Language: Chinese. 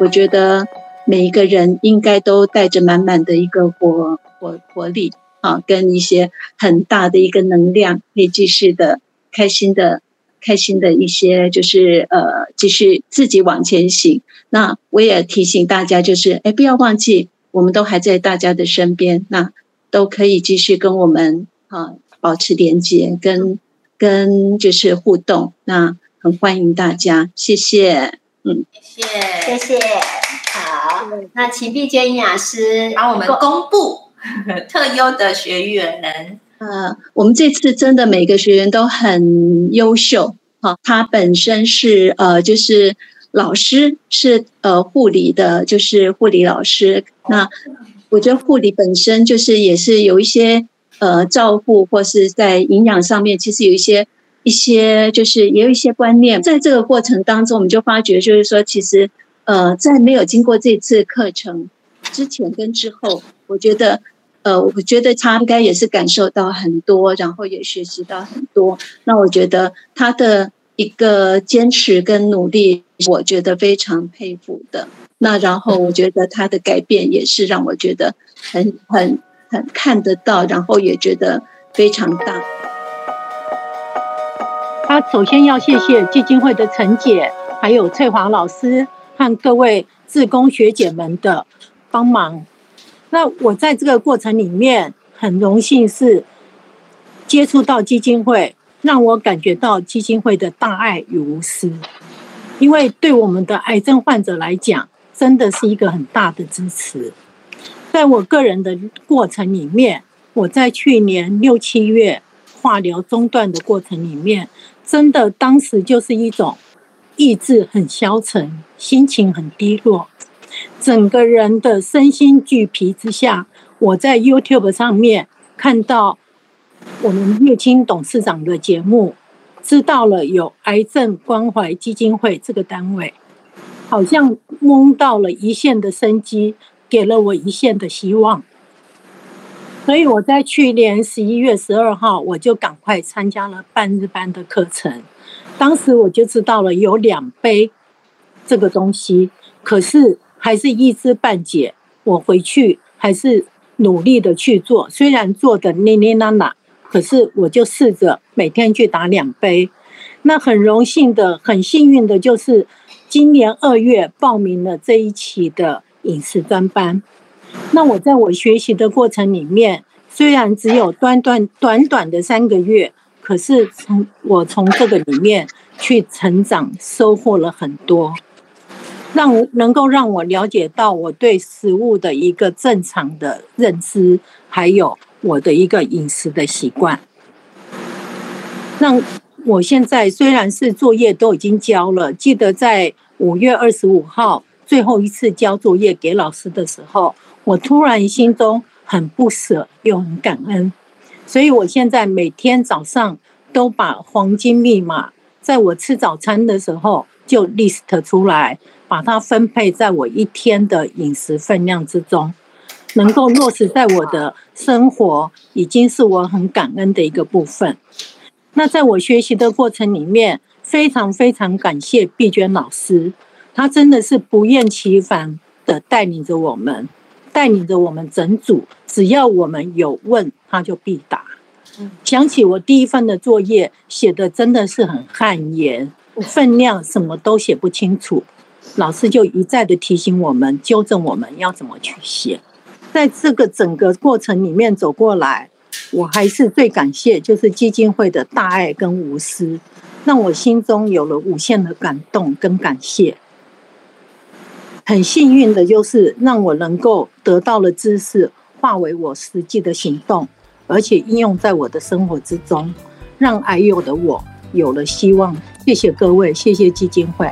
我觉得每一个人应该都带着满满的一个活活活力啊，跟一些很大的一个能量，可以继续的开心的。开心的一些就是呃，继续自己往前行。那我也提醒大家，就是哎，不要忘记，我们都还在大家的身边，那都可以继续跟我们啊保持连接，跟跟就是互动。那很欢迎大家，谢谢，嗯，谢谢，谢谢。好，那请碧娟营养师帮我们公布 特优的学员。呃，我们这次真的每个学员都很优秀，哈，他本身是呃，就是老师是呃护理的，就是护理老师。那我觉得护理本身就是也是有一些呃照护或是在营养上面，其实有一些一些就是也有一些观念。在这个过程当中，我们就发觉就是说，其实呃，在没有经过这次课程之前跟之后，我觉得。呃，我觉得他应该也是感受到很多，然后也学习到很多。那我觉得他的一个坚持跟努力，我觉得非常佩服的。那然后我觉得他的改变也是让我觉得很很很看得到，然后也觉得非常大。首先要谢谢基金会的陈姐，还有翠华老师和各位志工学姐们的帮忙。那我在这个过程里面很荣幸是接触到基金会，让我感觉到基金会的大爱与无私。因为对我们的癌症患者来讲，真的是一个很大的支持。在我个人的过程里面，我在去年六七月化疗中断的过程里面，真的当时就是一种意志很消沉，心情很低落。整个人的身心俱疲之下，我在 YouTube 上面看到我们叶青董事长的节目，知道了有癌症关怀基金会这个单位，好像蒙到了一线的生机，给了我一线的希望。所以我在去年十一月十二号，我就赶快参加了半日班的课程。当时我就知道了有两杯这个东西，可是。还是一知半解，我回去还是努力的去做。虽然做的捏捏拉拉，可是我就试着每天去打两杯。那很荣幸的、很幸运的，就是今年二月报名了这一期的饮食专班。那我在我学习的过程里面，虽然只有短短短短的三个月，可是从我从这个里面去成长，收获了很多。让能够让我了解到我对食物的一个正常的认知，还有我的一个饮食的习惯。让我现在虽然是作业都已经交了，记得在五月二十五号最后一次交作业给老师的时候，我突然心中很不舍又很感恩，所以我现在每天早上都把黄金密码，在我吃早餐的时候就 list 出来。把它分配在我一天的饮食分量之中，能够落实在我的生活，已经是我很感恩的一个部分。那在我学习的过程里面，非常非常感谢碧娟老师，她真的是不厌其烦的带领着我们，带领着我们整组，只要我们有问，他就必答。想起我第一份的作业写的真的是很汗颜，分量什么都写不清楚。老师就一再的提醒我们，纠正我们要怎么去写。在这个整个过程里面走过来，我还是最感谢就是基金会的大爱跟无私，让我心中有了无限的感动跟感谢。很幸运的就是让我能够得到了知识，化为我实际的行动，而且应用在我的生活之中，让癌友的我有了希望。谢谢各位，谢谢基金会。